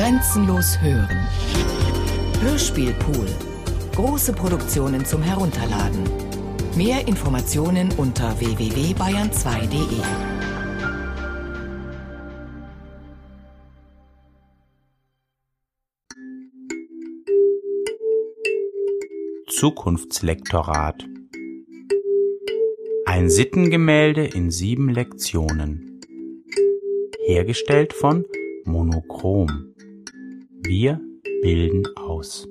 Grenzenlos hören. Hörspielpool. Große Produktionen zum Herunterladen. Mehr Informationen unter www.bayern2.de. Zukunftslektorat. Ein Sittengemälde in sieben Lektionen. Hergestellt von Monochrom. Wir bilden aus.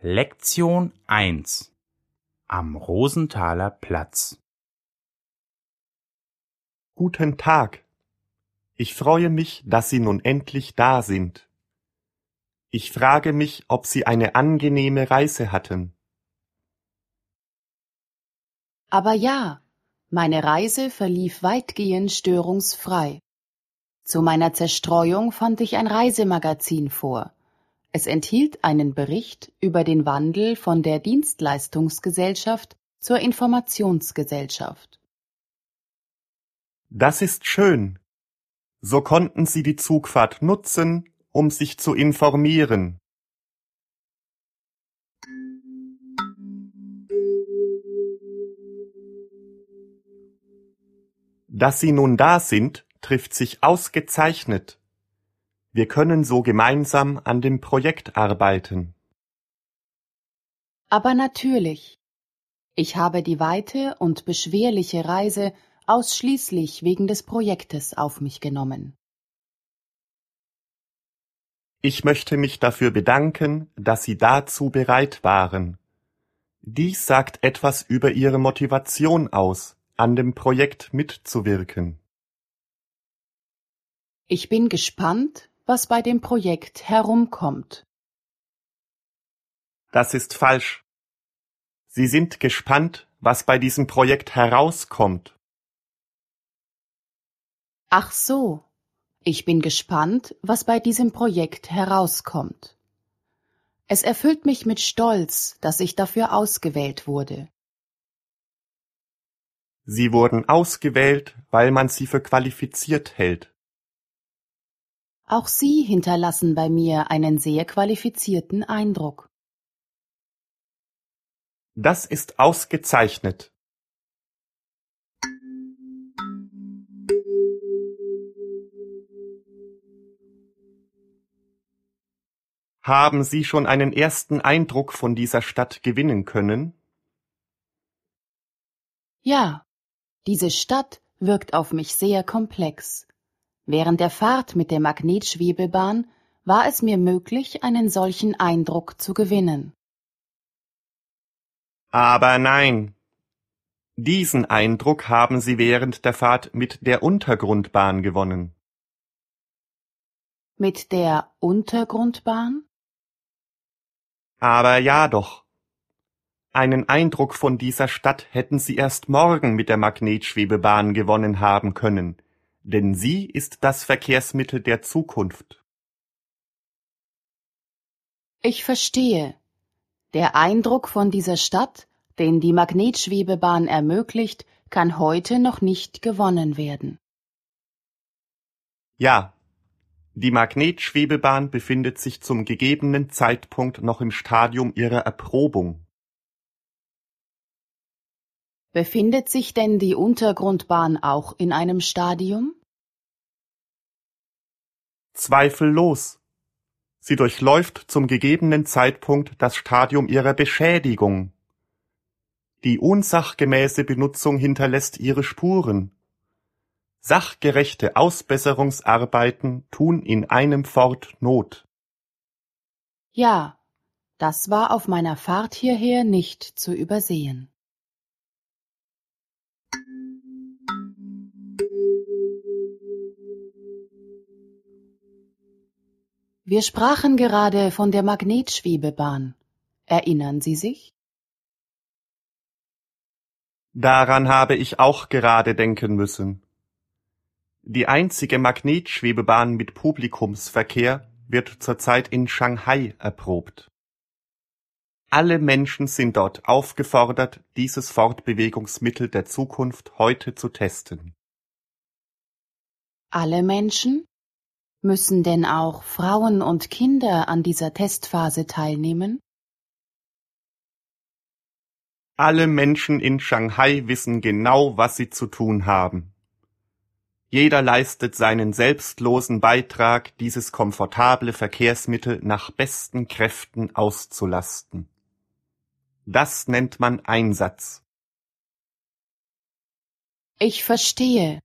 Lektion 1 Am Rosenthaler Platz Guten Tag. Ich freue mich, dass Sie nun endlich da sind. Ich frage mich, ob Sie eine angenehme Reise hatten. Aber ja, meine Reise verlief weitgehend störungsfrei. Zu meiner Zerstreuung fand ich ein Reisemagazin vor. Es enthielt einen Bericht über den Wandel von der Dienstleistungsgesellschaft zur Informationsgesellschaft. Das ist schön. So konnten Sie die Zugfahrt nutzen, um sich zu informieren. Dass Sie nun da sind, trifft sich ausgezeichnet. Wir können so gemeinsam an dem Projekt arbeiten. Aber natürlich. Ich habe die weite und beschwerliche Reise ausschließlich wegen des Projektes auf mich genommen. Ich möchte mich dafür bedanken, dass Sie dazu bereit waren. Dies sagt etwas über Ihre Motivation aus, an dem Projekt mitzuwirken. Ich bin gespannt, was bei dem Projekt herumkommt. Das ist falsch. Sie sind gespannt, was bei diesem Projekt herauskommt. Ach so, ich bin gespannt, was bei diesem Projekt herauskommt. Es erfüllt mich mit Stolz, dass ich dafür ausgewählt wurde. Sie wurden ausgewählt, weil man sie für qualifiziert hält. Auch Sie hinterlassen bei mir einen sehr qualifizierten Eindruck. Das ist ausgezeichnet. Haben Sie schon einen ersten Eindruck von dieser Stadt gewinnen können? Ja, diese Stadt wirkt auf mich sehr komplex. Während der Fahrt mit der Magnetschwebebahn war es mir möglich, einen solchen Eindruck zu gewinnen. Aber nein. Diesen Eindruck haben Sie während der Fahrt mit der Untergrundbahn gewonnen. Mit der Untergrundbahn? Aber ja doch. Einen Eindruck von dieser Stadt hätten Sie erst morgen mit der Magnetschwebebahn gewonnen haben können, denn sie ist das Verkehrsmittel der Zukunft. Ich verstehe. Der Eindruck von dieser Stadt, den die Magnetschwebebahn ermöglicht, kann heute noch nicht gewonnen werden. Ja, die Magnetschwebebahn befindet sich zum gegebenen Zeitpunkt noch im Stadium ihrer Erprobung. Befindet sich denn die Untergrundbahn auch in einem Stadium? Zweifellos. Sie durchläuft zum gegebenen Zeitpunkt das Stadium ihrer Beschädigung. Die unsachgemäße Benutzung hinterlässt ihre Spuren. Sachgerechte Ausbesserungsarbeiten tun in einem fort Not. Ja, das war auf meiner Fahrt hierher nicht zu übersehen. Wir sprachen gerade von der Magnetschwebebahn. Erinnern Sie sich? Daran habe ich auch gerade denken müssen. Die einzige Magnetschwebebahn mit Publikumsverkehr wird zurzeit in Shanghai erprobt. Alle Menschen sind dort aufgefordert, dieses Fortbewegungsmittel der Zukunft heute zu testen. Alle Menschen? Müssen denn auch Frauen und Kinder an dieser Testphase teilnehmen? Alle Menschen in Shanghai wissen genau, was sie zu tun haben. Jeder leistet seinen selbstlosen Beitrag, dieses komfortable Verkehrsmittel nach besten Kräften auszulasten. Das nennt man Einsatz. Ich verstehe.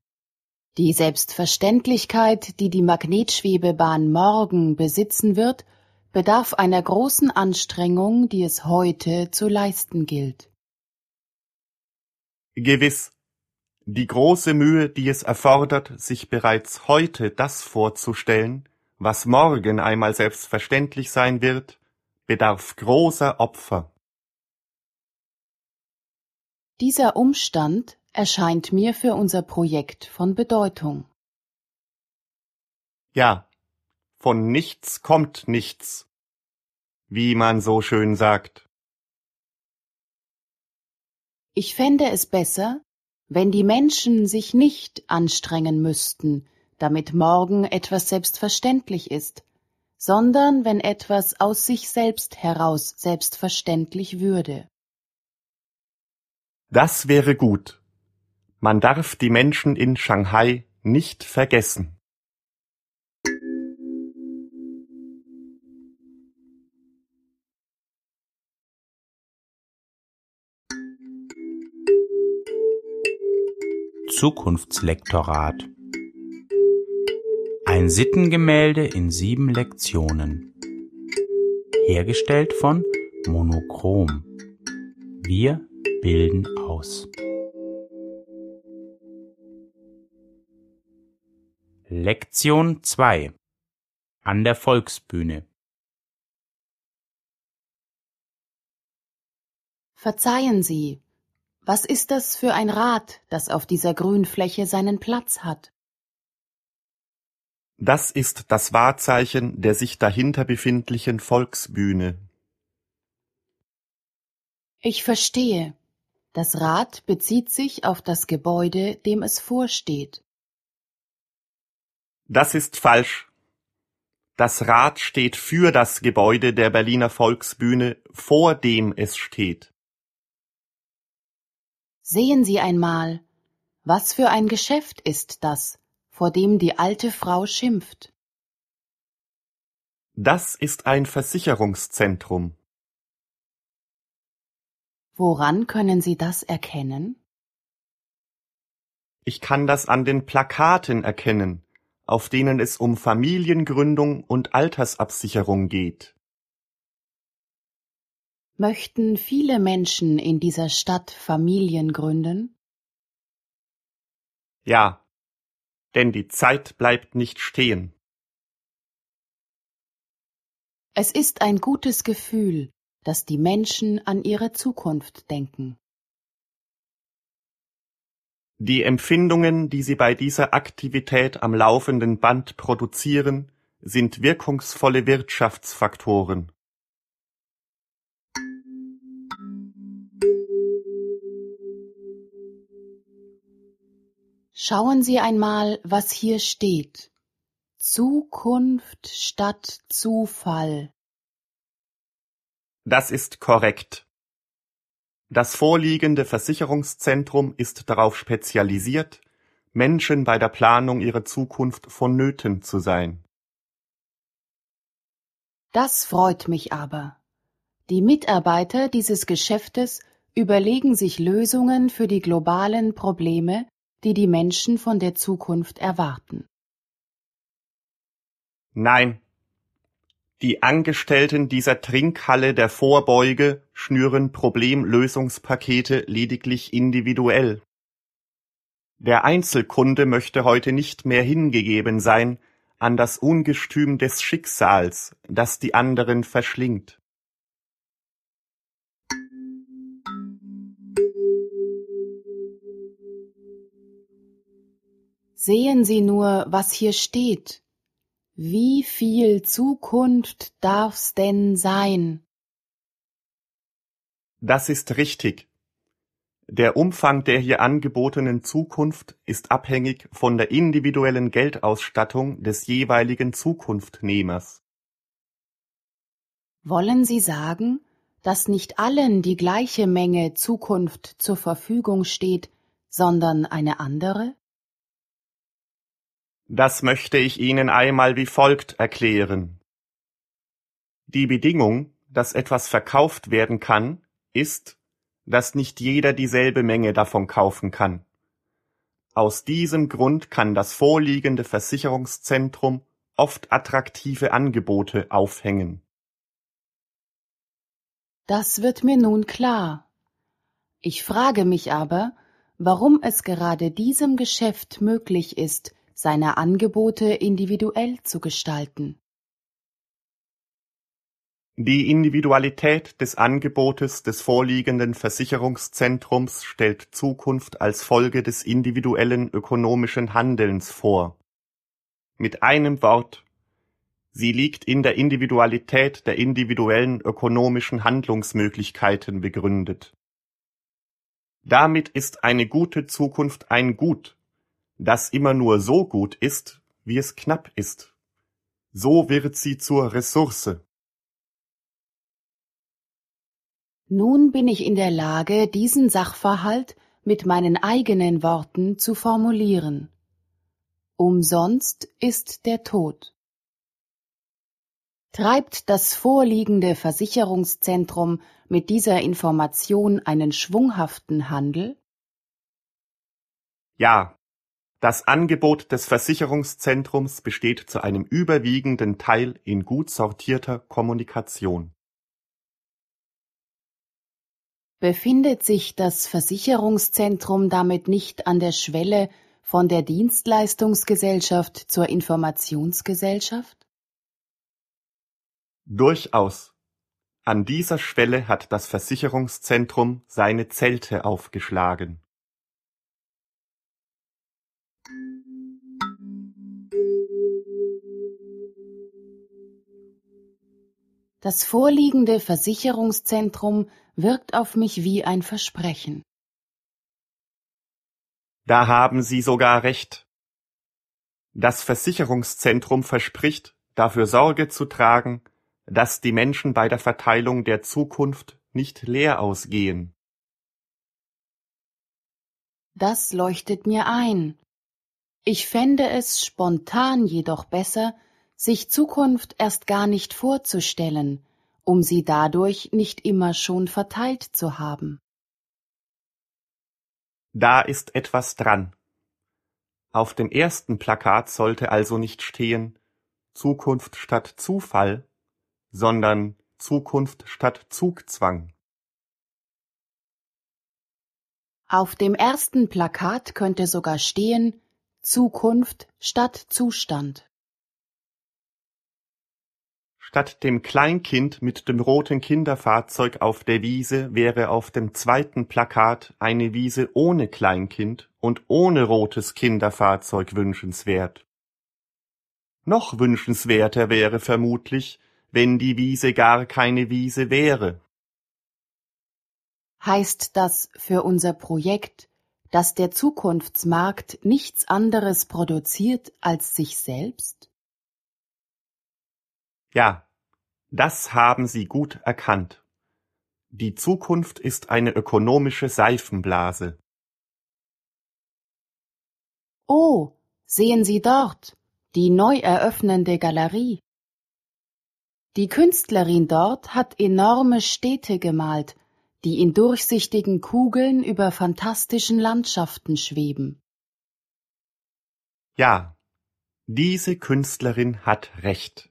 Die Selbstverständlichkeit, die die Magnetschwebebahn morgen besitzen wird, bedarf einer großen Anstrengung, die es heute zu leisten gilt. Gewiss. Die große Mühe, die es erfordert, sich bereits heute das vorzustellen, was morgen einmal selbstverständlich sein wird, bedarf großer Opfer. Dieser Umstand erscheint mir für unser Projekt von Bedeutung. Ja, von nichts kommt nichts, wie man so schön sagt. Ich fände es besser, wenn die Menschen sich nicht anstrengen müssten, damit morgen etwas selbstverständlich ist, sondern wenn etwas aus sich selbst heraus selbstverständlich würde. Das wäre gut. Man darf die Menschen in Shanghai nicht vergessen. Zukunftslektorat Ein Sittengemälde in sieben Lektionen. Hergestellt von Monochrom. Wir bilden aus. Lektion 2 An der Volksbühne Verzeihen Sie, was ist das für ein Rad, das auf dieser Grünfläche seinen Platz hat? Das ist das Wahrzeichen der sich dahinter befindlichen Volksbühne. Ich verstehe. Das Rad bezieht sich auf das Gebäude, dem es vorsteht. Das ist falsch. Das Rad steht für das Gebäude der Berliner Volksbühne, vor dem es steht. Sehen Sie einmal, was für ein Geschäft ist das, vor dem die alte Frau schimpft. Das ist ein Versicherungszentrum. Woran können Sie das erkennen? Ich kann das an den Plakaten erkennen, auf denen es um Familiengründung und Altersabsicherung geht. Möchten viele Menschen in dieser Stadt Familien gründen? Ja, denn die Zeit bleibt nicht stehen. Es ist ein gutes Gefühl, dass die Menschen an ihre Zukunft denken. Die Empfindungen, die sie bei dieser Aktivität am laufenden Band produzieren, sind wirkungsvolle Wirtschaftsfaktoren. Schauen Sie einmal, was hier steht. Zukunft statt Zufall. Das ist korrekt. Das vorliegende Versicherungszentrum ist darauf spezialisiert, Menschen bei der Planung ihrer Zukunft vonnöten zu sein. Das freut mich aber. Die Mitarbeiter dieses Geschäftes überlegen sich Lösungen für die globalen Probleme, die die Menschen von der Zukunft erwarten. Nein, die Angestellten dieser Trinkhalle der Vorbeuge schnüren Problemlösungspakete lediglich individuell. Der Einzelkunde möchte heute nicht mehr hingegeben sein an das Ungestüm des Schicksals, das die anderen verschlingt. Sehen Sie nur, was hier steht. Wie viel Zukunft darf's denn sein? Das ist richtig. Der Umfang der hier angebotenen Zukunft ist abhängig von der individuellen Geldausstattung des jeweiligen Zukunftnehmers. Wollen Sie sagen, dass nicht allen die gleiche Menge Zukunft zur Verfügung steht, sondern eine andere? Das möchte ich Ihnen einmal wie folgt erklären. Die Bedingung, dass etwas verkauft werden kann, ist, dass nicht jeder dieselbe Menge davon kaufen kann. Aus diesem Grund kann das vorliegende Versicherungszentrum oft attraktive Angebote aufhängen. Das wird mir nun klar. Ich frage mich aber, warum es gerade diesem Geschäft möglich ist, seine Angebote individuell zu gestalten. Die Individualität des Angebotes des vorliegenden Versicherungszentrums stellt Zukunft als Folge des individuellen ökonomischen Handelns vor. Mit einem Wort, sie liegt in der Individualität der individuellen ökonomischen Handlungsmöglichkeiten begründet. Damit ist eine gute Zukunft ein Gut, das immer nur so gut ist, wie es knapp ist. So wird sie zur Ressource. Nun bin ich in der Lage, diesen Sachverhalt mit meinen eigenen Worten zu formulieren. Umsonst ist der Tod. Treibt das vorliegende Versicherungszentrum mit dieser Information einen schwunghaften Handel? Ja, das Angebot des Versicherungszentrums besteht zu einem überwiegenden Teil in gut sortierter Kommunikation. Befindet sich das Versicherungszentrum damit nicht an der Schwelle von der Dienstleistungsgesellschaft zur Informationsgesellschaft? Durchaus. An dieser Schwelle hat das Versicherungszentrum seine Zelte aufgeschlagen. Das vorliegende Versicherungszentrum wirkt auf mich wie ein Versprechen. Da haben Sie sogar recht. Das Versicherungszentrum verspricht, dafür Sorge zu tragen, dass die Menschen bei der Verteilung der Zukunft nicht leer ausgehen. Das leuchtet mir ein. Ich fände es spontan jedoch besser, sich Zukunft erst gar nicht vorzustellen, um sie dadurch nicht immer schon verteilt zu haben. Da ist etwas dran. Auf dem ersten Plakat sollte also nicht stehen Zukunft statt Zufall, sondern Zukunft statt Zugzwang. Auf dem ersten Plakat könnte sogar stehen Zukunft statt Zustand. Statt dem Kleinkind mit dem roten Kinderfahrzeug auf der Wiese wäre auf dem zweiten Plakat eine Wiese ohne Kleinkind und ohne rotes Kinderfahrzeug wünschenswert. Noch wünschenswerter wäre vermutlich, wenn die Wiese gar keine Wiese wäre. Heißt das für unser Projekt, dass der Zukunftsmarkt nichts anderes produziert als sich selbst? Ja, das haben Sie gut erkannt. Die Zukunft ist eine ökonomische Seifenblase. Oh, sehen Sie dort, die neu eröffnende Galerie. Die Künstlerin dort hat enorme Städte gemalt, die in durchsichtigen Kugeln über fantastischen Landschaften schweben. Ja, diese Künstlerin hat recht.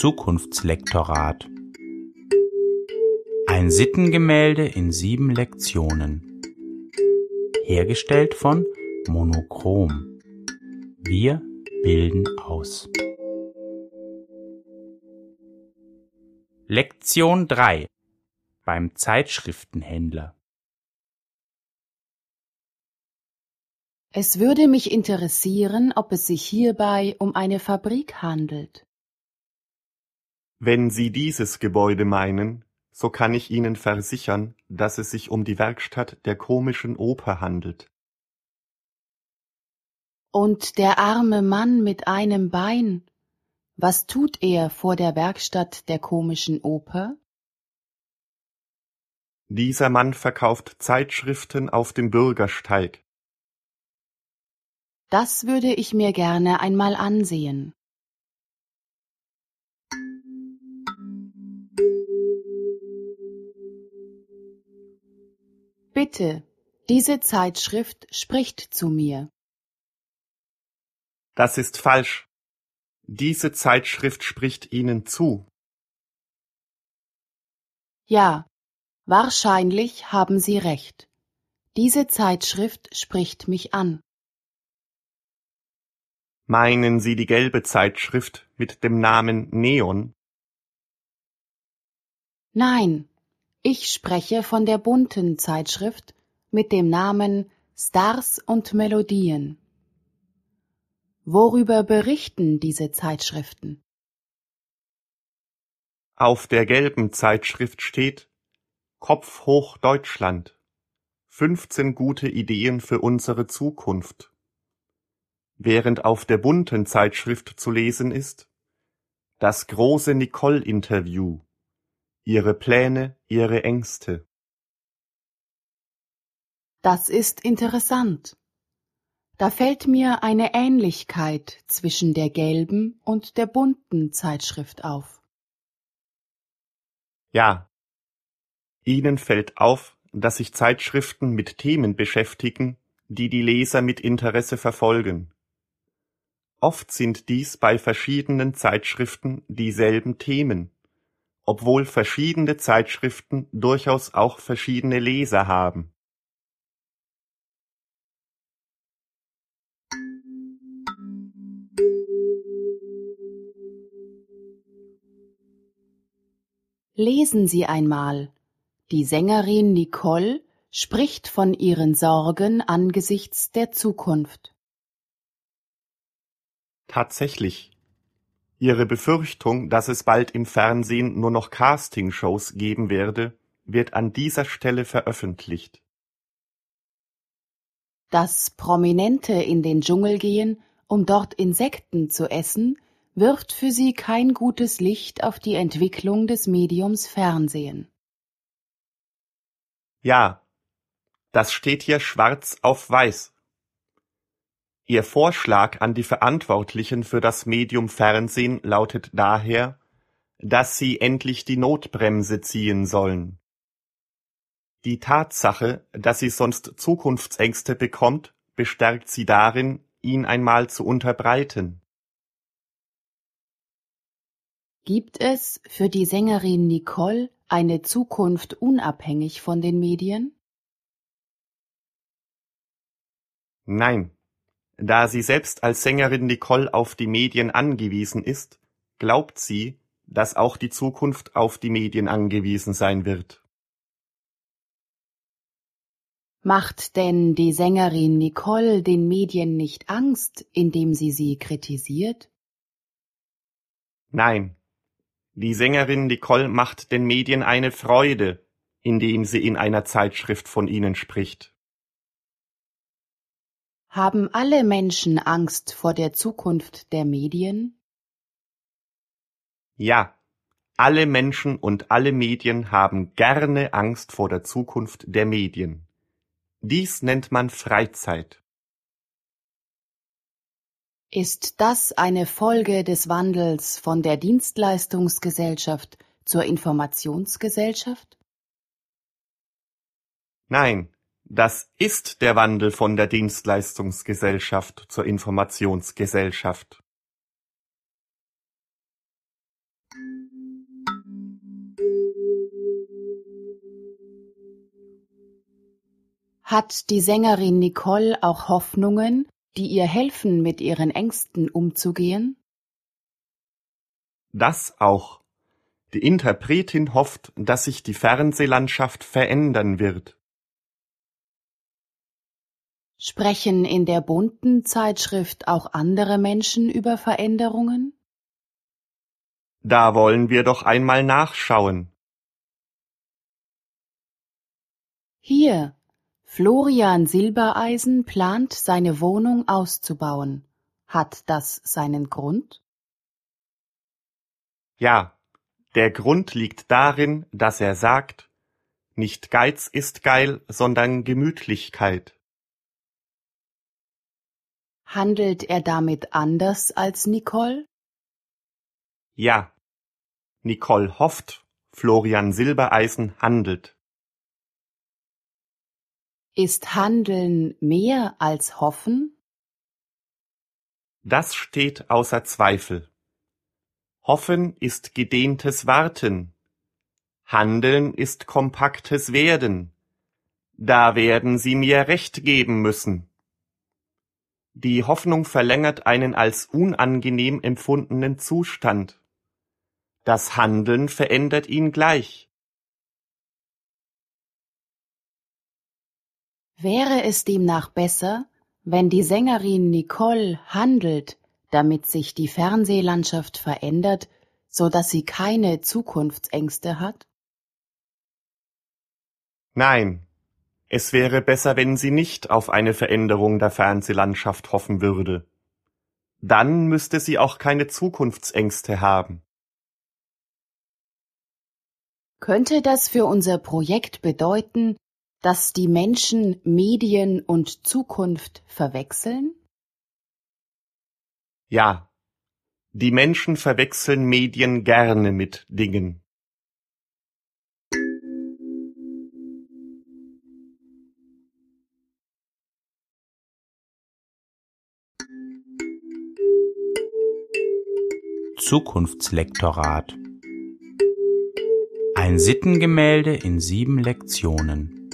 Zukunftslektorat Ein Sittengemälde in sieben Lektionen. Hergestellt von Monochrom. Wir bilden aus. Lektion 3 beim Zeitschriftenhändler Es würde mich interessieren, ob es sich hierbei um eine Fabrik handelt. Wenn Sie dieses Gebäude meinen, so kann ich Ihnen versichern, dass es sich um die Werkstatt der komischen Oper handelt. Und der arme Mann mit einem Bein, was tut er vor der Werkstatt der komischen Oper? Dieser Mann verkauft Zeitschriften auf dem Bürgersteig. Das würde ich mir gerne einmal ansehen. Bitte, diese Zeitschrift spricht zu mir. Das ist falsch. Diese Zeitschrift spricht Ihnen zu. Ja, wahrscheinlich haben Sie recht. Diese Zeitschrift spricht mich an. Meinen Sie die gelbe Zeitschrift mit dem Namen Neon? Nein, ich spreche von der bunten Zeitschrift mit dem Namen Stars und Melodien. Worüber berichten diese Zeitschriften? Auf der gelben Zeitschrift steht Kopf hoch Deutschland. 15 gute Ideen für unsere Zukunft. Während auf der bunten Zeitschrift zu lesen ist Das große Nicole-Interview Ihre Pläne, Ihre Ängste. Das ist interessant. Da fällt mir eine Ähnlichkeit zwischen der gelben und der bunten Zeitschrift auf. Ja. Ihnen fällt auf, dass sich Zeitschriften mit Themen beschäftigen, die die Leser mit Interesse verfolgen. Oft sind dies bei verschiedenen Zeitschriften dieselben Themen, obwohl verschiedene Zeitschriften durchaus auch verschiedene Leser haben. Lesen Sie einmal. Die Sängerin Nicole spricht von ihren Sorgen angesichts der Zukunft. Tatsächlich, Ihre Befürchtung, dass es bald im Fernsehen nur noch Castingshows geben werde, wird an dieser Stelle veröffentlicht. Dass Prominente in den Dschungel gehen, um dort Insekten zu essen, wirft für sie kein gutes Licht auf die Entwicklung des Mediums Fernsehen. Ja, das steht hier schwarz auf weiß. Ihr Vorschlag an die Verantwortlichen für das Medium Fernsehen lautet daher, dass sie endlich die Notbremse ziehen sollen. Die Tatsache, dass sie sonst Zukunftsängste bekommt, bestärkt sie darin, ihn einmal zu unterbreiten. Gibt es für die Sängerin Nicole eine Zukunft unabhängig von den Medien? Nein. Da sie selbst als Sängerin Nicole auf die Medien angewiesen ist, glaubt sie, dass auch die Zukunft auf die Medien angewiesen sein wird. Macht denn die Sängerin Nicole den Medien nicht Angst, indem sie sie kritisiert? Nein. Die Sängerin Nicole macht den Medien eine Freude, indem sie in einer Zeitschrift von ihnen spricht. Haben alle Menschen Angst vor der Zukunft der Medien? Ja, alle Menschen und alle Medien haben gerne Angst vor der Zukunft der Medien. Dies nennt man Freizeit. Ist das eine Folge des Wandels von der Dienstleistungsgesellschaft zur Informationsgesellschaft? Nein, das ist der Wandel von der Dienstleistungsgesellschaft zur Informationsgesellschaft. Hat die Sängerin Nicole auch Hoffnungen, die ihr helfen, mit ihren Ängsten umzugehen? Das auch. Die Interpretin hofft, dass sich die Fernsehlandschaft verändern wird. Sprechen in der bunten Zeitschrift auch andere Menschen über Veränderungen? Da wollen wir doch einmal nachschauen. Hier, Florian Silbereisen plant, seine Wohnung auszubauen. Hat das seinen Grund? Ja, der Grund liegt darin, dass er sagt, nicht Geiz ist geil, sondern Gemütlichkeit. Handelt er damit anders als Nicole? Ja, Nicole hofft, Florian Silbereisen handelt. Ist Handeln mehr als Hoffen? Das steht außer Zweifel. Hoffen ist gedehntes Warten. Handeln ist kompaktes Werden. Da werden Sie mir recht geben müssen. Die Hoffnung verlängert einen als unangenehm empfundenen Zustand. Das Handeln verändert ihn gleich. Wäre es demnach besser, wenn die Sängerin Nicole handelt, damit sich die Fernsehlandschaft verändert, so dass sie keine Zukunftsängste hat? Nein, es wäre besser, wenn sie nicht auf eine Veränderung der Fernsehlandschaft hoffen würde. Dann müsste sie auch keine Zukunftsängste haben. Könnte das für unser Projekt bedeuten, dass die Menschen Medien und Zukunft verwechseln? Ja, die Menschen verwechseln Medien gerne mit Dingen. Zukunftslektorat Ein Sittengemälde in sieben Lektionen.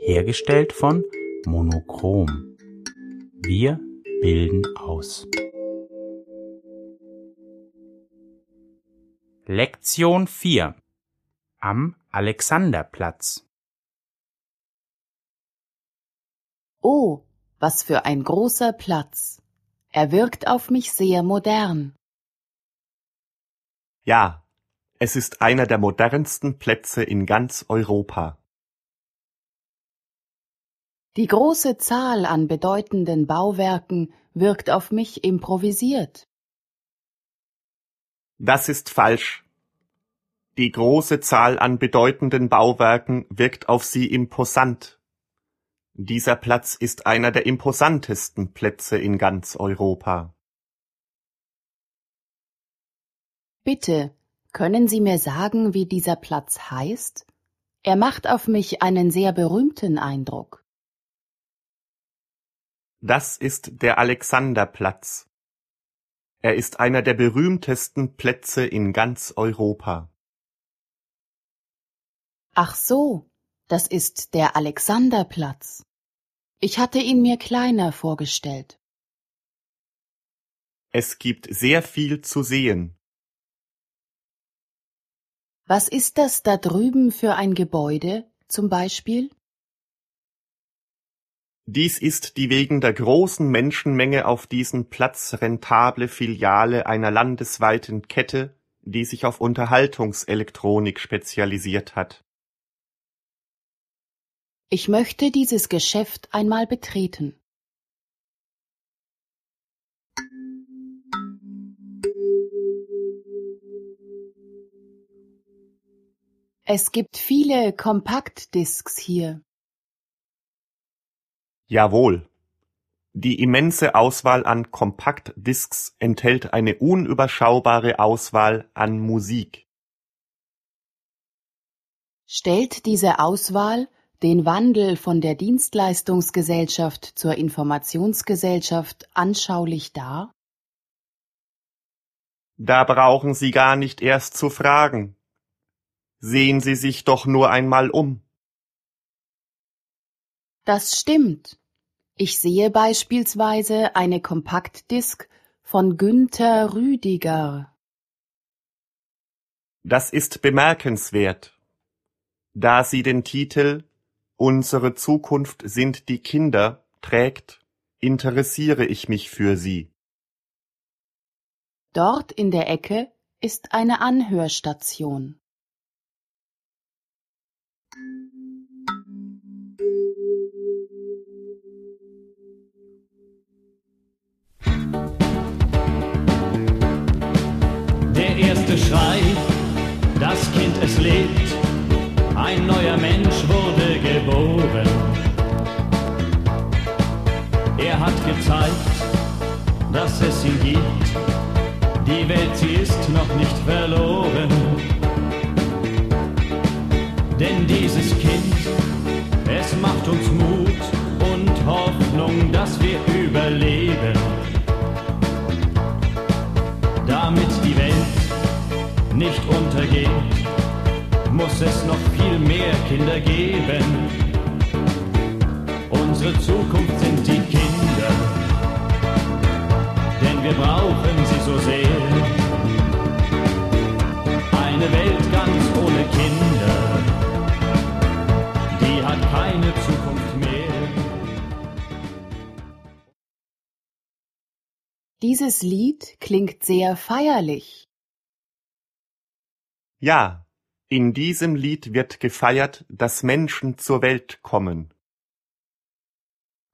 Hergestellt von Monochrom. Wir bilden aus. Lektion 4 Am Alexanderplatz Oh, was für ein großer Platz. Er wirkt auf mich sehr modern. Ja, es ist einer der modernsten Plätze in ganz Europa. Die große Zahl an bedeutenden Bauwerken wirkt auf mich improvisiert. Das ist falsch. Die große Zahl an bedeutenden Bauwerken wirkt auf sie imposant. Dieser Platz ist einer der imposantesten Plätze in ganz Europa. Bitte, können Sie mir sagen, wie dieser Platz heißt? Er macht auf mich einen sehr berühmten Eindruck. Das ist der Alexanderplatz. Er ist einer der berühmtesten Plätze in ganz Europa. Ach so, das ist der Alexanderplatz. Ich hatte ihn mir kleiner vorgestellt. Es gibt sehr viel zu sehen. Was ist das da drüben für ein Gebäude, zum Beispiel? Dies ist die wegen der großen Menschenmenge auf diesen Platz rentable Filiale einer landesweiten Kette, die sich auf Unterhaltungselektronik spezialisiert hat. Ich möchte dieses Geschäft einmal betreten. Es gibt viele Kompaktdisks hier. Jawohl. Die immense Auswahl an Kompaktdisks enthält eine unüberschaubare Auswahl an Musik. Stellt diese Auswahl den Wandel von der Dienstleistungsgesellschaft zur Informationsgesellschaft anschaulich dar? Da brauchen Sie gar nicht erst zu fragen. Sehen Sie sich doch nur einmal um. Das stimmt. Ich sehe beispielsweise eine Kompaktdisk von Günther Rüdiger. Das ist bemerkenswert. Da Sie den Titel Unsere Zukunft sind die Kinder trägt, interessiere ich mich für sie. Dort in der Ecke ist eine Anhörstation. Ein neuer Mensch wurde geboren. Er hat gezeigt, dass es ihn gibt, die Welt, sie ist noch nicht verloren. Denn dieses Kind, es macht uns Mut und Hoffnung, dass wir überleben damit die Welt nicht untergeht, muss es noch viel mehr Kinder geben. Unsere Zukunft sind die Kinder, denn wir brauchen sie so sehr. Eine Welt ganz ohne Kinder, die hat keine Zukunft mehr. Dieses Lied klingt sehr feierlich. Ja, in diesem Lied wird gefeiert, dass Menschen zur Welt kommen.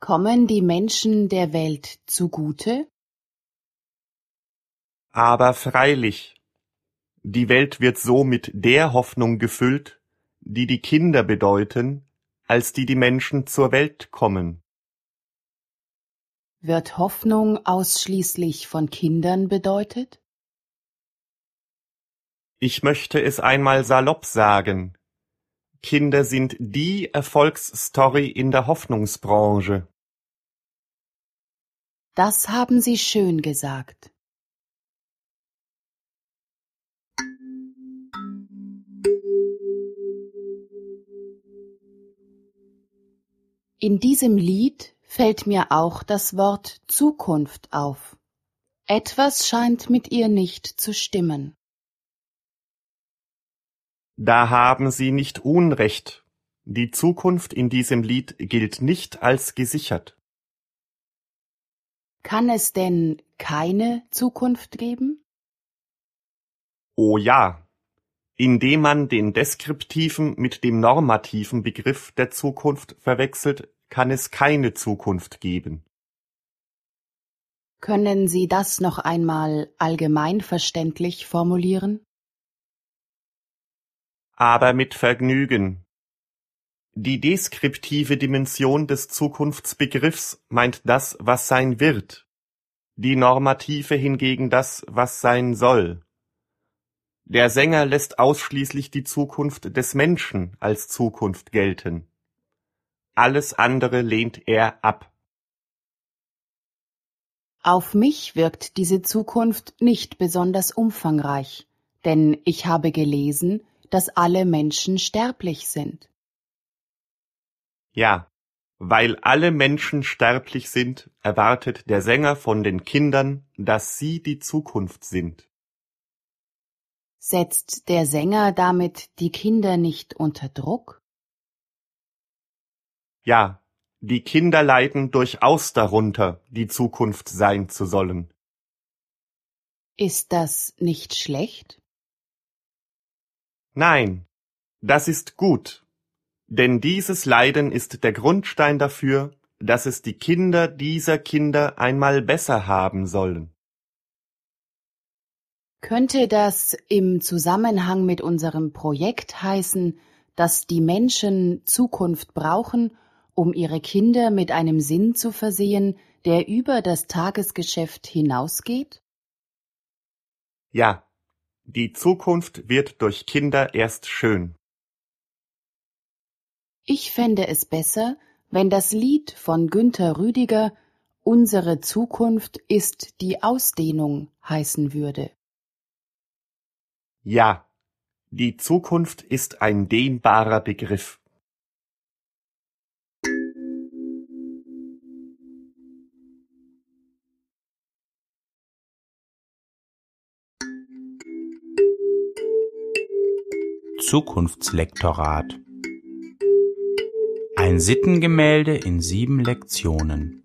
Kommen die Menschen der Welt zugute? Aber freilich, die Welt wird so mit der Hoffnung gefüllt, die die Kinder bedeuten, als die die Menschen zur Welt kommen. Wird Hoffnung ausschließlich von Kindern bedeutet? Ich möchte es einmal salopp sagen. Kinder sind die Erfolgsstory in der Hoffnungsbranche. Das haben Sie schön gesagt. In diesem Lied fällt mir auch das Wort Zukunft auf. Etwas scheint mit ihr nicht zu stimmen. Da haben Sie nicht Unrecht. Die Zukunft in diesem Lied gilt nicht als gesichert. Kann es denn keine Zukunft geben? Oh ja, indem man den deskriptiven mit dem normativen Begriff der Zukunft verwechselt, kann es keine Zukunft geben. Können Sie das noch einmal allgemeinverständlich formulieren? Aber mit Vergnügen. Die deskriptive Dimension des Zukunftsbegriffs meint das, was sein wird, die normative hingegen das, was sein soll. Der Sänger lässt ausschließlich die Zukunft des Menschen als Zukunft gelten. Alles andere lehnt er ab. Auf mich wirkt diese Zukunft nicht besonders umfangreich, denn ich habe gelesen, dass alle Menschen sterblich sind. Ja, weil alle Menschen sterblich sind, erwartet der Sänger von den Kindern, dass sie die Zukunft sind. Setzt der Sänger damit die Kinder nicht unter Druck? Ja, die Kinder leiden durchaus darunter, die Zukunft sein zu sollen. Ist das nicht schlecht? Nein, das ist gut, denn dieses Leiden ist der Grundstein dafür, dass es die Kinder dieser Kinder einmal besser haben sollen. Könnte das im Zusammenhang mit unserem Projekt heißen, dass die Menschen Zukunft brauchen, um ihre Kinder mit einem Sinn zu versehen, der über das Tagesgeschäft hinausgeht? Ja, die Zukunft wird durch Kinder erst schön. Ich fände es besser, wenn das Lied von Günter Rüdiger Unsere Zukunft ist die Ausdehnung heißen würde. Ja, die Zukunft ist ein dehnbarer Begriff. Zukunftslektorat Ein Sittengemälde in sieben Lektionen.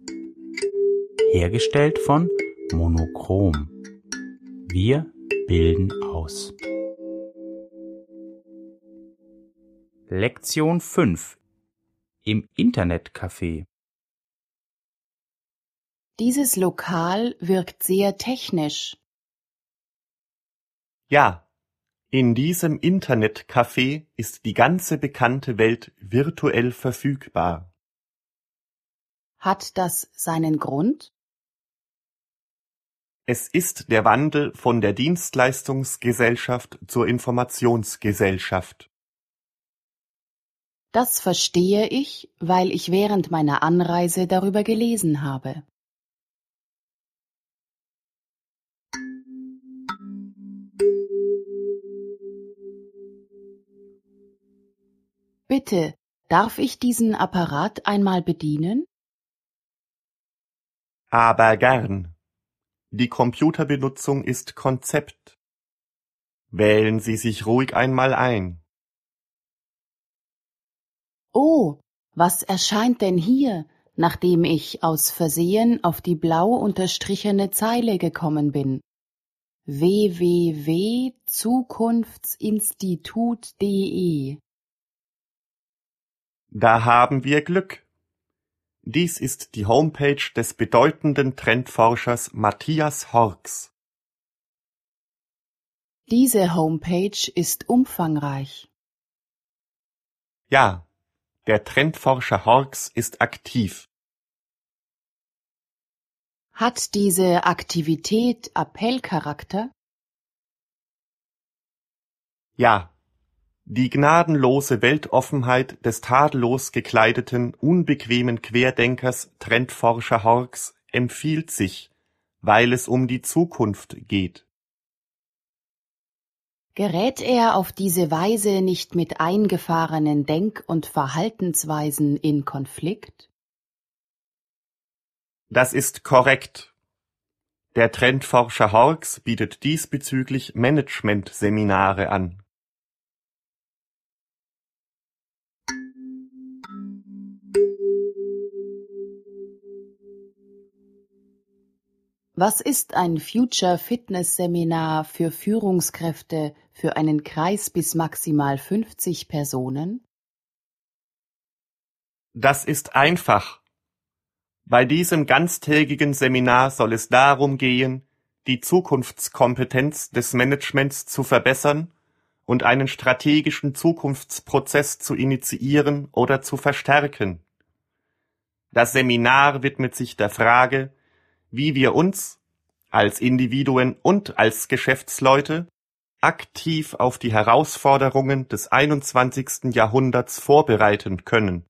Hergestellt von Monochrom. Wir bilden aus. Lektion 5 Im Internetcafé Dieses Lokal wirkt sehr technisch. Ja, in diesem Internetcafé ist die ganze bekannte Welt virtuell verfügbar. Hat das seinen Grund? Es ist der Wandel von der Dienstleistungsgesellschaft zur Informationsgesellschaft. Das verstehe ich, weil ich während meiner Anreise darüber gelesen habe. Bitte, darf ich diesen Apparat einmal bedienen? Aber gern. Die Computerbenutzung ist Konzept. Wählen Sie sich ruhig einmal ein. Oh, was erscheint denn hier, nachdem ich aus Versehen auf die blau unterstrichene Zeile gekommen bin? www.zukunftsinstitut.de Da haben wir Glück. Dies ist die Homepage des bedeutenden Trendforschers Matthias Horks. Diese Homepage ist umfangreich. Ja, der Trendforscher Horks ist aktiv. Hat diese Aktivität Appellcharakter? Ja, die gnadenlose Weltoffenheit des tadellos gekleideten, unbequemen Querdenkers Trendforscher Horks empfiehlt sich, weil es um die Zukunft geht. Gerät er auf diese Weise nicht mit eingefahrenen Denk- und Verhaltensweisen in Konflikt? Das ist korrekt. Der Trendforscher Horks bietet diesbezüglich Management-Seminare an. Was ist ein Future Fitness Seminar für Führungskräfte für einen Kreis bis maximal 50 Personen? Das ist einfach. Bei diesem ganztägigen Seminar soll es darum gehen, die Zukunftskompetenz des Managements zu verbessern und einen strategischen Zukunftsprozess zu initiieren oder zu verstärken. Das Seminar widmet sich der Frage, wie wir uns als Individuen und als Geschäftsleute aktiv auf die Herausforderungen des 21. Jahrhunderts vorbereiten können.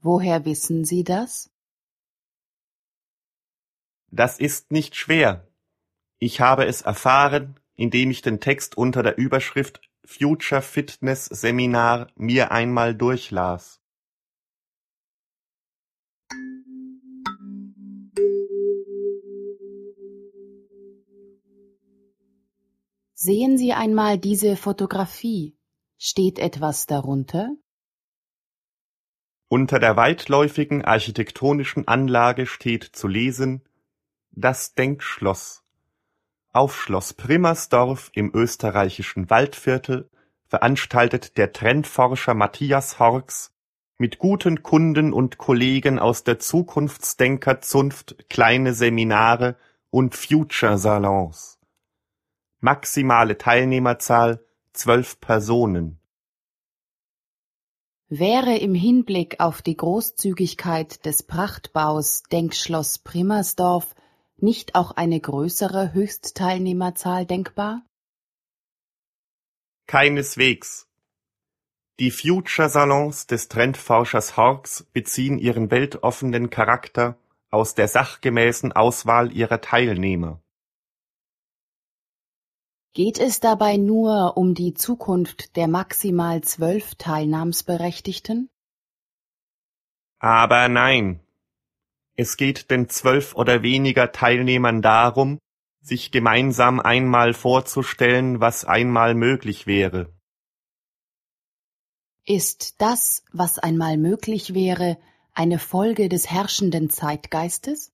Woher wissen Sie das? Das ist nicht schwer. Ich habe es erfahren, indem ich den Text unter der Überschrift Future Fitness Seminar mir einmal durchlas. Sehen Sie einmal diese Fotografie. Steht etwas darunter? Unter der weitläufigen architektonischen Anlage steht zu lesen Das Denkschloss. Auf Schloss Primmersdorf im österreichischen Waldviertel veranstaltet der Trendforscher Matthias Horks mit guten Kunden und Kollegen aus der Zukunftsdenkerzunft kleine Seminare und Future-Salons. Maximale Teilnehmerzahl zwölf Personen. Wäre im Hinblick auf die Großzügigkeit des Prachtbaus Denkschloss Primmersdorf nicht auch eine größere Höchstteilnehmerzahl denkbar? Keineswegs. Die Future-Salons des Trendforschers Horks beziehen ihren weltoffenen Charakter aus der sachgemäßen Auswahl ihrer Teilnehmer. Geht es dabei nur um die Zukunft der maximal zwölf Teilnahmsberechtigten? Aber nein. Es geht den zwölf oder weniger Teilnehmern darum, sich gemeinsam einmal vorzustellen, was einmal möglich wäre. Ist das, was einmal möglich wäre, eine Folge des herrschenden Zeitgeistes?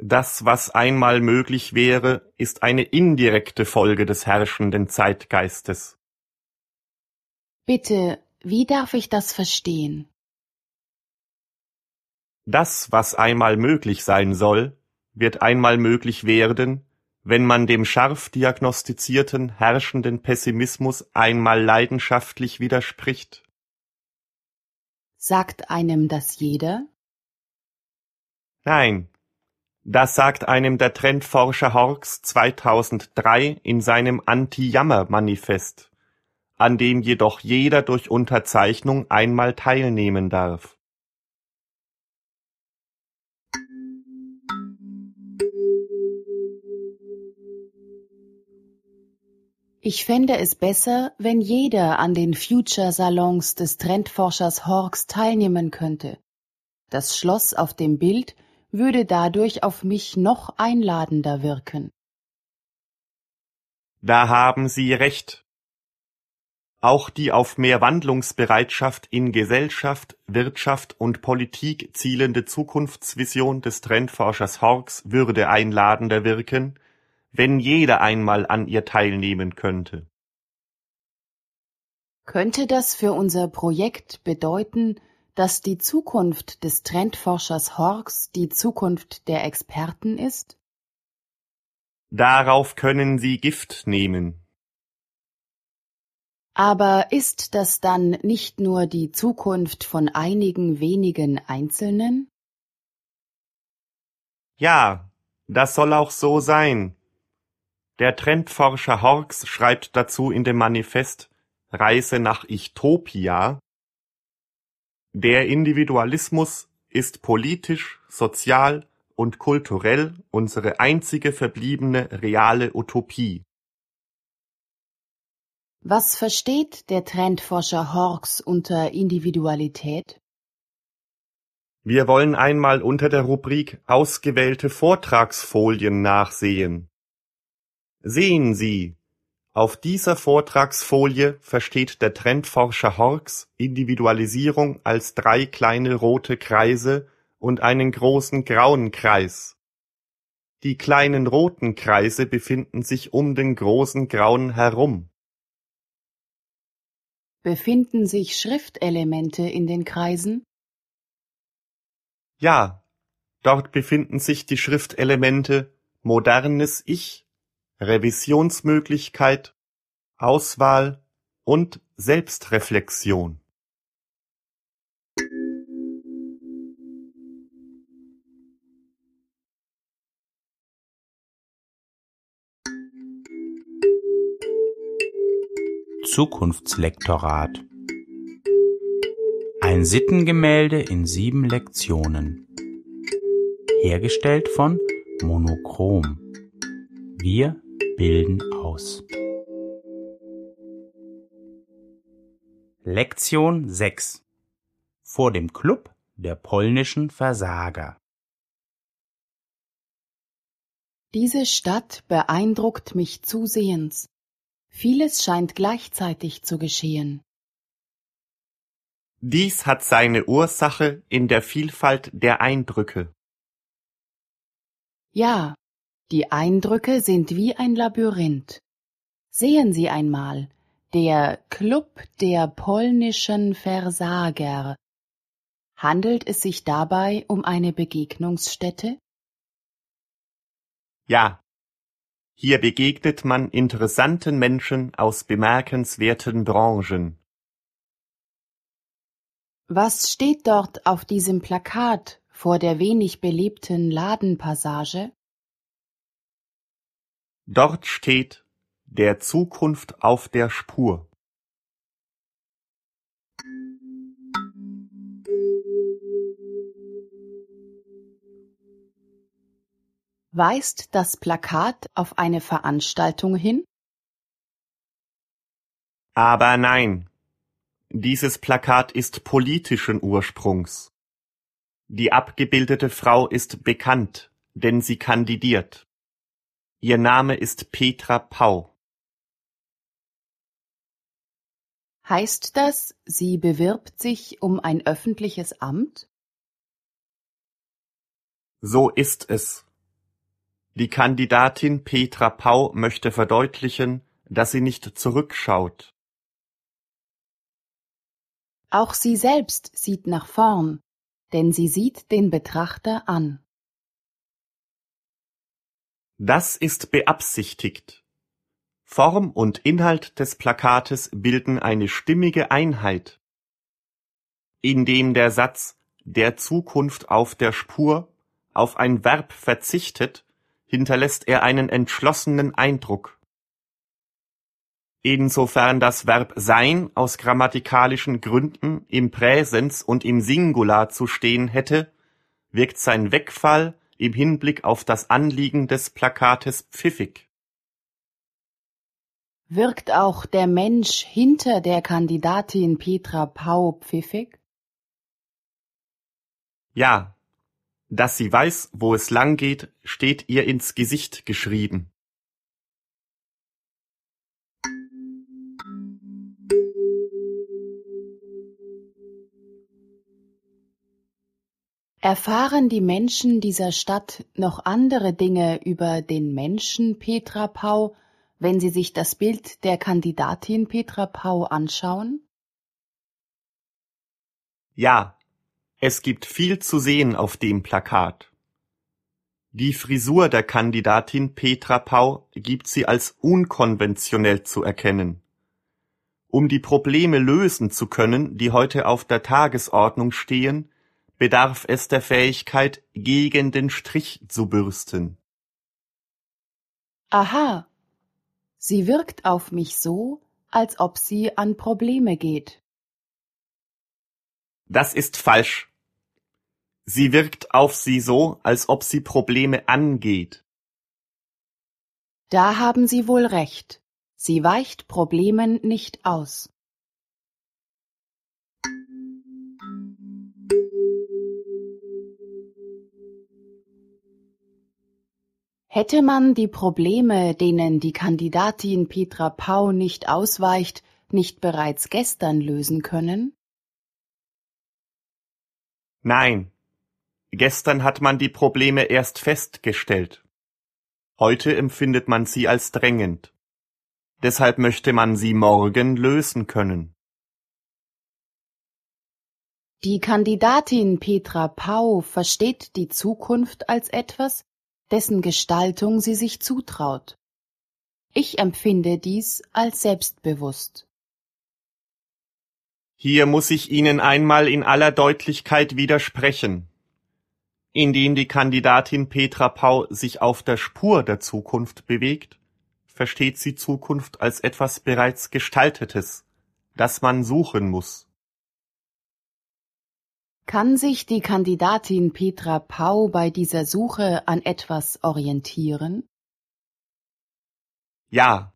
Das, was einmal möglich wäre, ist eine indirekte Folge des herrschenden Zeitgeistes. Bitte, wie darf ich das verstehen? Das, was einmal möglich sein soll, wird einmal möglich werden, wenn man dem scharf diagnostizierten herrschenden Pessimismus einmal leidenschaftlich widerspricht. Sagt einem das jeder? Nein, das sagt einem der Trendforscher Horks 2003 in seinem Anti-Jammer-Manifest, an dem jedoch jeder durch Unterzeichnung einmal teilnehmen darf. Ich fände es besser, wenn jeder an den Future-Salons des Trendforschers Horks teilnehmen könnte. Das Schloss auf dem Bild würde dadurch auf mich noch einladender wirken. Da haben Sie recht. Auch die auf mehr Wandlungsbereitschaft in Gesellschaft, Wirtschaft und Politik zielende Zukunftsvision des Trendforschers Horks würde einladender wirken, wenn jeder einmal an ihr teilnehmen könnte. Könnte das für unser Projekt bedeuten, dass die Zukunft des Trendforschers Horks die Zukunft der Experten ist? Darauf können Sie Gift nehmen. Aber ist das dann nicht nur die Zukunft von einigen wenigen Einzelnen? Ja, das soll auch so sein, der Trendforscher Horks schreibt dazu in dem Manifest Reise nach Ichtopia Der Individualismus ist politisch, sozial und kulturell unsere einzige verbliebene reale Utopie. Was versteht der Trendforscher Horks unter Individualität? Wir wollen einmal unter der Rubrik Ausgewählte Vortragsfolien nachsehen Sehen Sie, auf dieser Vortragsfolie versteht der Trendforscher Horks Individualisierung als drei kleine rote Kreise und einen großen grauen Kreis. Die kleinen roten Kreise befinden sich um den großen grauen herum. Befinden sich Schriftelemente in den Kreisen? Ja, dort befinden sich die Schriftelemente modernes Ich Revisionsmöglichkeit, Auswahl und Selbstreflexion. Zukunftslektorat Ein Sittengemälde in sieben Lektionen. Hergestellt von Monochrom. Wir bilden aus. Lektion 6 Vor dem Club der polnischen Versager Diese Stadt beeindruckt mich zusehends. Vieles scheint gleichzeitig zu geschehen. Dies hat seine Ursache in der Vielfalt der Eindrücke. Ja, die Eindrücke sind wie ein Labyrinth. Sehen Sie einmal, der Club der polnischen Versager. Handelt es sich dabei um eine Begegnungsstätte? Ja. Hier begegnet man interessanten Menschen aus bemerkenswerten Branchen. Was steht dort auf diesem Plakat vor der wenig belebten Ladenpassage? Dort steht „Der Zukunft auf der Spur“. Weist das Plakat auf eine Veranstaltung hin? Aber nein, dieses Plakat ist politischen Ursprungs. Die abgebildete Frau ist bekannt, denn sie kandidiert. Ihr Name ist Petra Pau. Heißt das, sie bewirbt sich um ein öffentliches Amt? So ist es. Die Kandidatin Petra Pau möchte verdeutlichen, dass sie nicht zurückschaut. Auch sie selbst sieht nach vorn, denn sie sieht den Betrachter an. Das ist beabsichtigt. Form und Inhalt des Plakates bilden eine stimmige Einheit. Indem der Satz der Zukunft auf der Spur auf ein Verb verzichtet, hinterlässt er einen entschlossenen Eindruck. Insofern das Verb sein aus grammatikalischen Gründen im Präsens und im Singular zu stehen hätte, wirkt sein Wegfall im Hinblick auf das Anliegen des Plakates pfiffig. Wirkt auch der Mensch hinter der Kandidatin Petra Pau pfiffig? Ja, dass sie weiß, wo es lang geht, steht ihr ins Gesicht geschrieben. Erfahren die Menschen dieser Stadt noch andere Dinge über den Menschen Petra Pau, wenn sie sich das Bild der Kandidatin Petra Pau anschauen? Ja, es gibt viel zu sehen auf dem Plakat. Die Frisur der Kandidatin Petra Pau gibt sie als unkonventionell zu erkennen. Um die Probleme lösen zu können, die heute auf der Tagesordnung stehen, bedarf es der Fähigkeit, gegen den Strich zu bürsten. Aha, sie wirkt auf mich so, als ob sie an Probleme geht. Das ist falsch. Sie wirkt auf sie so, als ob sie Probleme angeht. Da haben Sie wohl recht. Sie weicht Problemen nicht aus. Hätte man die Probleme, denen die Kandidatin Petra Pau nicht ausweicht, nicht bereits gestern lösen können? Nein, gestern hat man die Probleme erst festgestellt. Heute empfindet man sie als drängend. Deshalb möchte man sie morgen lösen können. Die Kandidatin Petra Pau versteht die Zukunft als etwas, dessen Gestaltung sie sich zutraut. Ich empfinde dies als selbstbewusst. Hier muss ich Ihnen einmal in aller Deutlichkeit widersprechen. Indem die Kandidatin Petra Pau sich auf der Spur der Zukunft bewegt, versteht sie Zukunft als etwas bereits Gestaltetes, das man suchen muss. Kann sich die Kandidatin Petra Pau bei dieser Suche an etwas orientieren? Ja.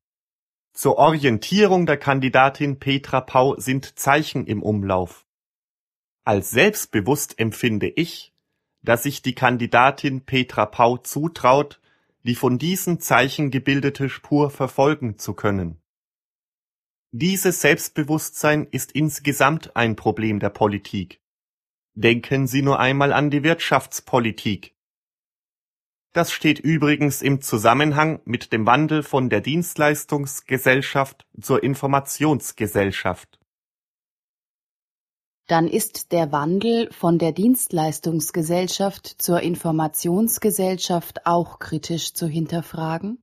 Zur Orientierung der Kandidatin Petra Pau sind Zeichen im Umlauf. Als selbstbewusst empfinde ich, dass sich die Kandidatin Petra Pau zutraut, die von diesen Zeichen gebildete Spur verfolgen zu können. Dieses Selbstbewusstsein ist insgesamt ein Problem der Politik. Denken Sie nur einmal an die Wirtschaftspolitik. Das steht übrigens im Zusammenhang mit dem Wandel von der Dienstleistungsgesellschaft zur Informationsgesellschaft. Dann ist der Wandel von der Dienstleistungsgesellschaft zur Informationsgesellschaft auch kritisch zu hinterfragen?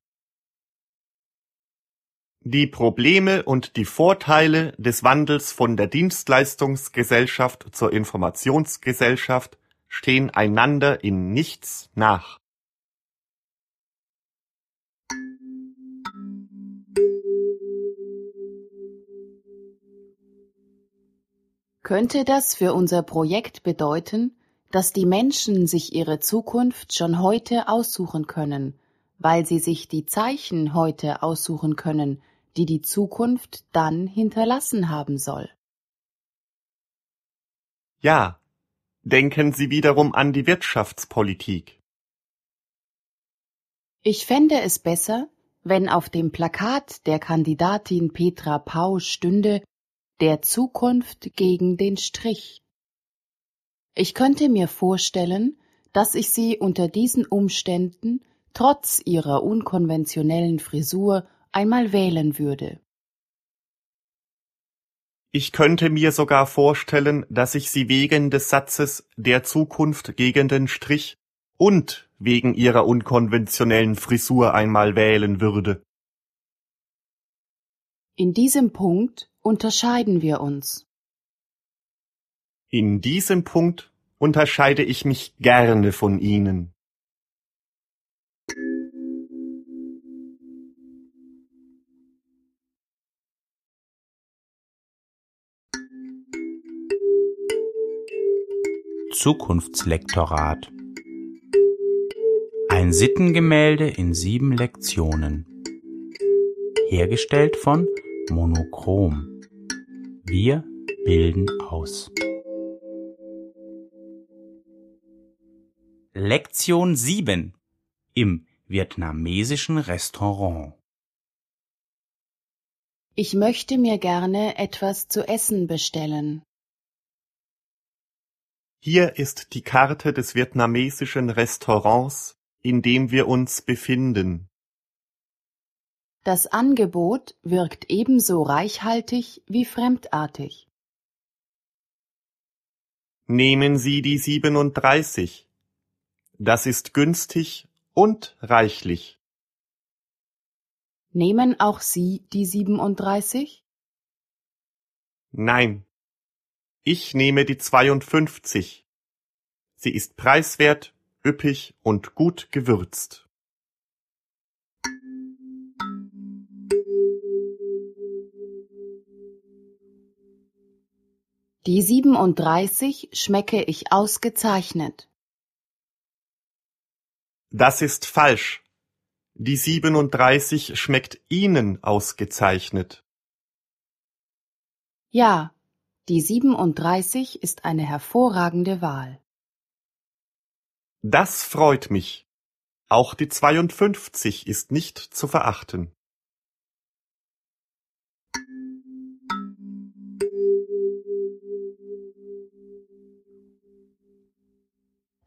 Die Probleme und die Vorteile des Wandels von der Dienstleistungsgesellschaft zur Informationsgesellschaft stehen einander in nichts nach. Könnte das für unser Projekt bedeuten, dass die Menschen sich ihre Zukunft schon heute aussuchen können, weil sie sich die Zeichen heute aussuchen können, die die Zukunft dann hinterlassen haben soll. Ja, denken Sie wiederum an die Wirtschaftspolitik. Ich fände es besser, wenn auf dem Plakat der Kandidatin Petra Pau stünde, der Zukunft gegen den Strich. Ich könnte mir vorstellen, dass ich sie unter diesen Umständen trotz ihrer unkonventionellen Frisur einmal wählen würde. Ich könnte mir sogar vorstellen, dass ich sie wegen des Satzes der Zukunft gegen den Strich und wegen ihrer unkonventionellen Frisur einmal wählen würde. In diesem Punkt unterscheiden wir uns. In diesem Punkt unterscheide ich mich gerne von Ihnen. Zukunftslektorat Ein Sittengemälde in sieben Lektionen. Hergestellt von Monochrom. Wir bilden aus. Lektion 7 im vietnamesischen Restaurant. Ich möchte mir gerne etwas zu essen bestellen. Hier ist die Karte des vietnamesischen Restaurants, in dem wir uns befinden. Das Angebot wirkt ebenso reichhaltig wie fremdartig. Nehmen Sie die 37. Das ist günstig und reichlich. Nehmen auch Sie die 37? Nein, ich nehme die 52. Sie ist preiswert, üppig und gut gewürzt. Die 37 schmecke ich ausgezeichnet. Das ist falsch. Die 37 schmeckt Ihnen ausgezeichnet. Ja, die 37 ist eine hervorragende Wahl. Das freut mich. Auch die 52 ist nicht zu verachten.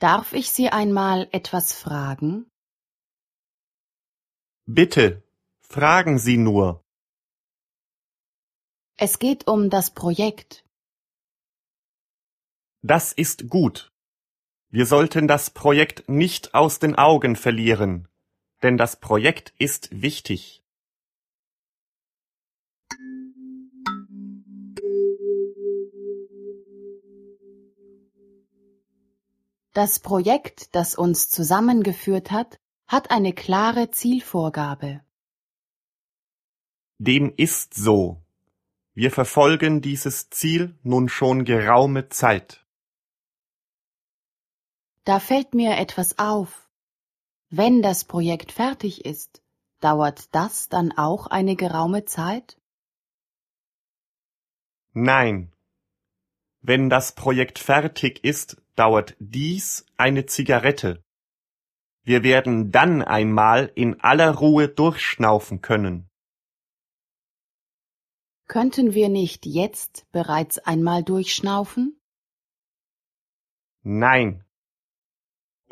Darf ich Sie einmal etwas fragen? Bitte, fragen Sie nur. Es geht um das Projekt. Das ist gut. Wir sollten das Projekt nicht aus den Augen verlieren, denn das Projekt ist wichtig. Das Projekt, das uns zusammengeführt hat, hat eine klare Zielvorgabe. Dem ist so. Wir verfolgen dieses Ziel nun schon geraume Zeit. Da fällt mir etwas auf. Wenn das Projekt fertig ist, dauert das dann auch eine geraume Zeit? Nein. Wenn das Projekt fertig ist, dauert dies eine Zigarette. Wir werden dann einmal in aller Ruhe durchschnaufen können. Könnten wir nicht jetzt bereits einmal durchschnaufen? Nein.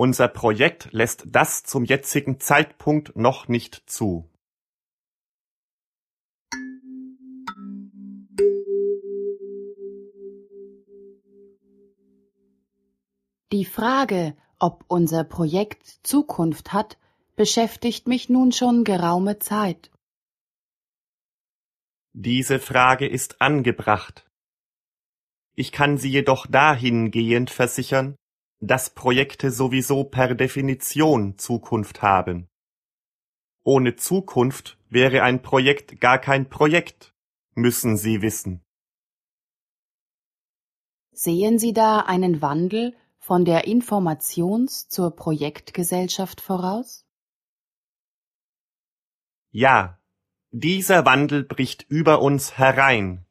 Unser Projekt lässt das zum jetzigen Zeitpunkt noch nicht zu. Die Frage, ob unser Projekt Zukunft hat, beschäftigt mich nun schon geraume Zeit. Diese Frage ist angebracht. Ich kann Sie jedoch dahingehend versichern, dass Projekte sowieso per Definition Zukunft haben. Ohne Zukunft wäre ein Projekt gar kein Projekt, müssen Sie wissen. Sehen Sie da einen Wandel von der Informations- zur Projektgesellschaft voraus? Ja, dieser Wandel bricht über uns herein.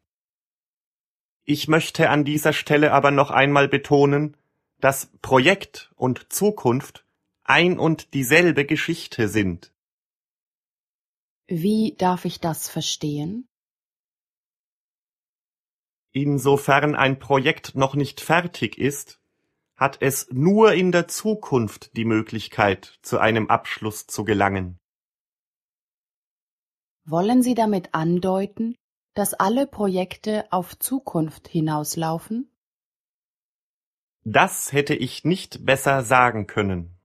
Ich möchte an dieser Stelle aber noch einmal betonen, dass Projekt und Zukunft ein und dieselbe Geschichte sind. Wie darf ich das verstehen? Insofern ein Projekt noch nicht fertig ist, hat es nur in der Zukunft die Möglichkeit, zu einem Abschluss zu gelangen. Wollen Sie damit andeuten, dass alle Projekte auf Zukunft hinauslaufen? Das hätte ich nicht besser sagen können.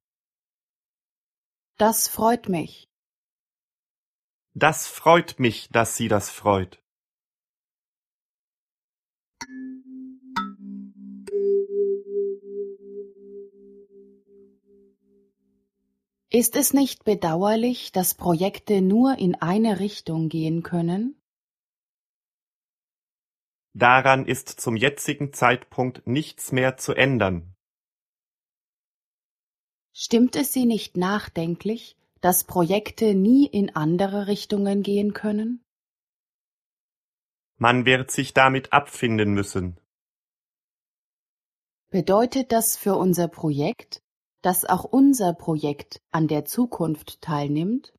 Das freut mich. Das freut mich, dass Sie das freut. Ist es nicht bedauerlich, dass Projekte nur in eine Richtung gehen können? Daran ist zum jetzigen Zeitpunkt nichts mehr zu ändern. Stimmt es Sie nicht nachdenklich, dass Projekte nie in andere Richtungen gehen können? Man wird sich damit abfinden müssen. Bedeutet das für unser Projekt, dass auch unser Projekt an der Zukunft teilnimmt?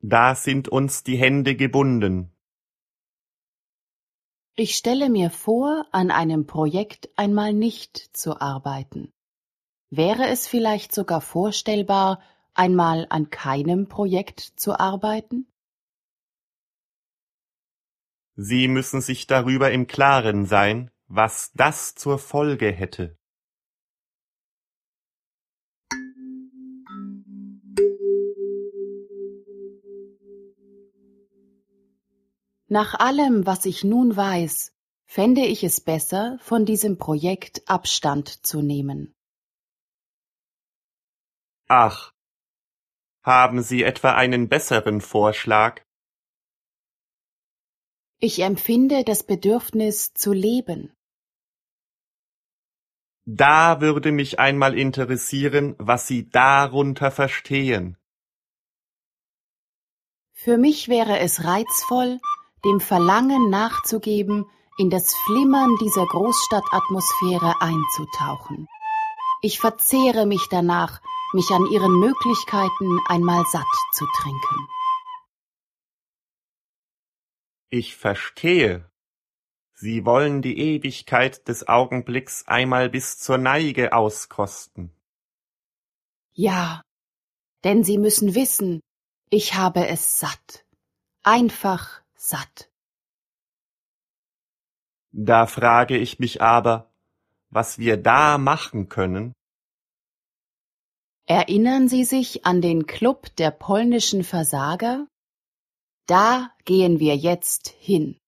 Da sind uns die Hände gebunden. Ich stelle mir vor, an einem Projekt einmal nicht zu arbeiten. Wäre es vielleicht sogar vorstellbar, einmal an keinem Projekt zu arbeiten? Sie müssen sich darüber im Klaren sein, was das zur Folge hätte. Nach allem, was ich nun weiß, fände ich es besser, von diesem Projekt Abstand zu nehmen. Ach, haben Sie etwa einen besseren Vorschlag? Ich empfinde das Bedürfnis zu leben. Da würde mich einmal interessieren, was Sie darunter verstehen. Für mich wäre es reizvoll, dem Verlangen nachzugeben, in das Flimmern dieser Großstadtatmosphäre einzutauchen. Ich verzehre mich danach, mich an ihren Möglichkeiten einmal satt zu trinken. Ich verstehe. Sie wollen die Ewigkeit des Augenblicks einmal bis zur Neige auskosten. Ja, denn Sie müssen wissen, ich habe es satt. Einfach satt. Da frage ich mich aber, was wir da machen können. Erinnern Sie sich an den Club der polnischen Versager? Da gehen wir jetzt hin.